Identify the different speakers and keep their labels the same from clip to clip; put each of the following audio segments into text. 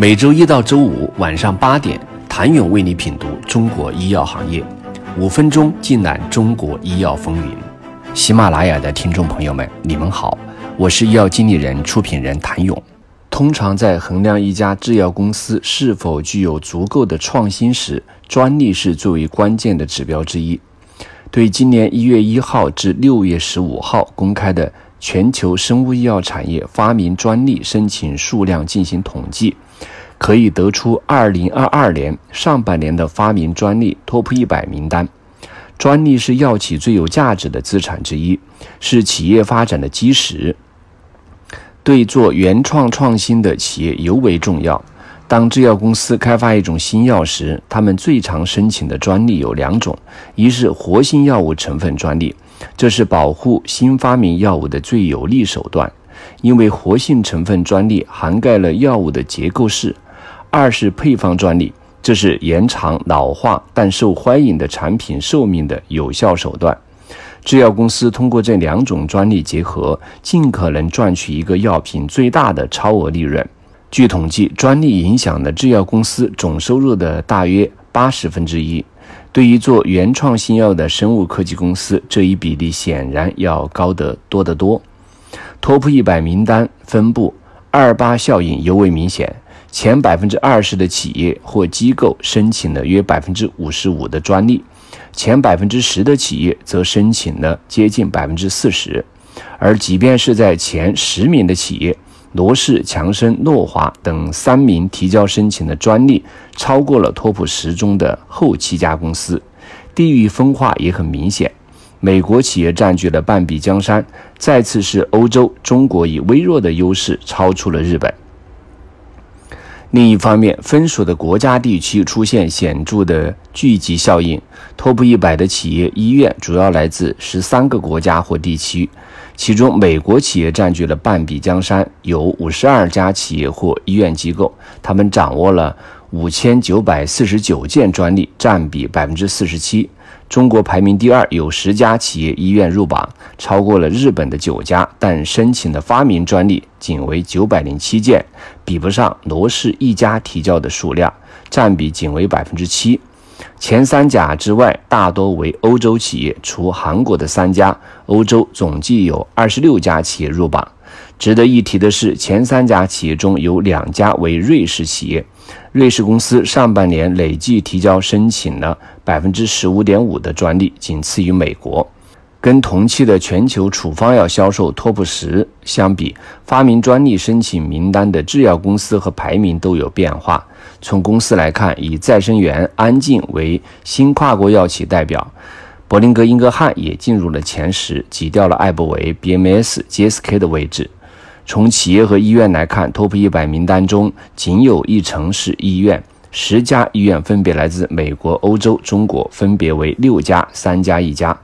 Speaker 1: 每周一到周五晚上八点，谭勇为你品读中国医药行业，五分钟尽览中国医药风云。喜马拉雅的听众朋友们，你们好，我是医药经理人、出品人谭勇。通常在衡量一家制药公司是否具有足够的创新时，专利是最为关键的指标之一。对今年一月一号至六月十五号公开的全球生物医药产业发明专利申请数量进行统计，可以得出二零二二年上半年的发明专利 TOP 一百名单。专利是药企最有价值的资产之一，是企业发展的基石，对做原创创新的企业尤为重要。当制药公司开发一种新药时，他们最常申请的专利有两种：一是活性药物成分专利，这是保护新发明药物的最有力手段，因为活性成分专利涵盖了药物的结构式；二是配方专利，这是延长老化但受欢迎的产品寿命的有效手段。制药公司通过这两种专利结合，尽可能赚取一个药品最大的超额利润。据统计，专利影响了制药公司总收入的大约八十分之一。对于做原创新药的生物科技公司，这一比例显然要高得多得多。Top 一百名单分布，二八效应尤为明显。前百分之二十的企业或机构申请了约百分之五十五的专利，前百分之十的企业则申请了接近百分之四十。而即便是在前十名的企业，罗氏、强生、诺华等三名提交申请的专利，超过了托普十中的后七家公司。地域分化也很明显，美国企业占据了半壁江山，再次是欧洲、中国以微弱的优势超出了日本。另一方面，分属的国家地区出现显著的聚集效应。Top 一百的企业医院主要来自十三个国家或地区，其中美国企业占据了半壁江山，有五十二家企业或医院机构，他们掌握了五千九百四十九件专利，占比百分之四十七。中国排名第二，有十家企业医院入榜，超过了日本的九家，但申请的发明专利仅为九百零七件，比不上罗氏一家提交的数量，占比仅为百分之七。前三甲之外，大多为欧洲企业，除韩国的三家，欧洲总计有二十六家企业入榜。值得一提的是，前三甲企业中有两家为瑞士企业。瑞士公司上半年累计提交申请了百分之十五点五的专利，仅次于美国。跟同期的全球处方药销售 TOP 十相比，发明专利申请名单的制药公司和排名都有变化。从公司来看，以再生元、安进为新跨国药企代表，柏林格英格汉也进入了前十，挤掉了艾伯维、BMS、GSK 的位置。从企业和医院来看，Top 一百名单中仅有一城市医院，十家医院分别来自美国、欧洲、中国，分别为六家、三家、一家。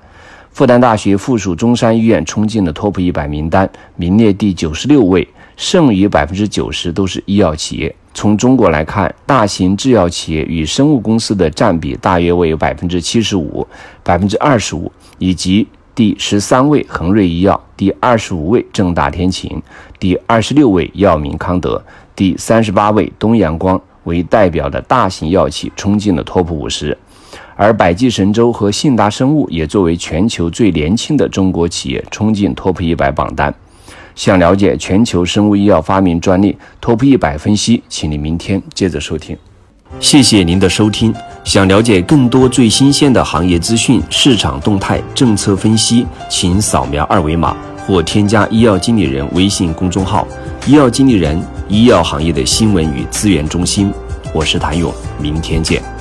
Speaker 1: 复旦大学附属中山医院冲进了 Top 一百名单，名列第九十六位，剩余百分之九十都是医药企业。从中国来看，大型制药企业与生物公司的占比大约为百分之七十五、百分之二十五，以及。第十三位恒瑞医药，第二十五位正大天晴，第二十六位药明康德，第三十八位东阳光为代表的大型药企冲进了 TOP 五十，而百济神州和信达生物也作为全球最年轻的中国企业冲进 TOP 一百榜单。想了解全球生物医药发明专利 TOP 一百分析，请你明天接着收听。谢谢您的收听。想了解更多最新鲜的行业资讯、市场动态、政策分析，请扫描二维码或添加医药经理人微信公众号“医药经理人”——医药行业的新闻与资源中心。我是谭勇，明天见。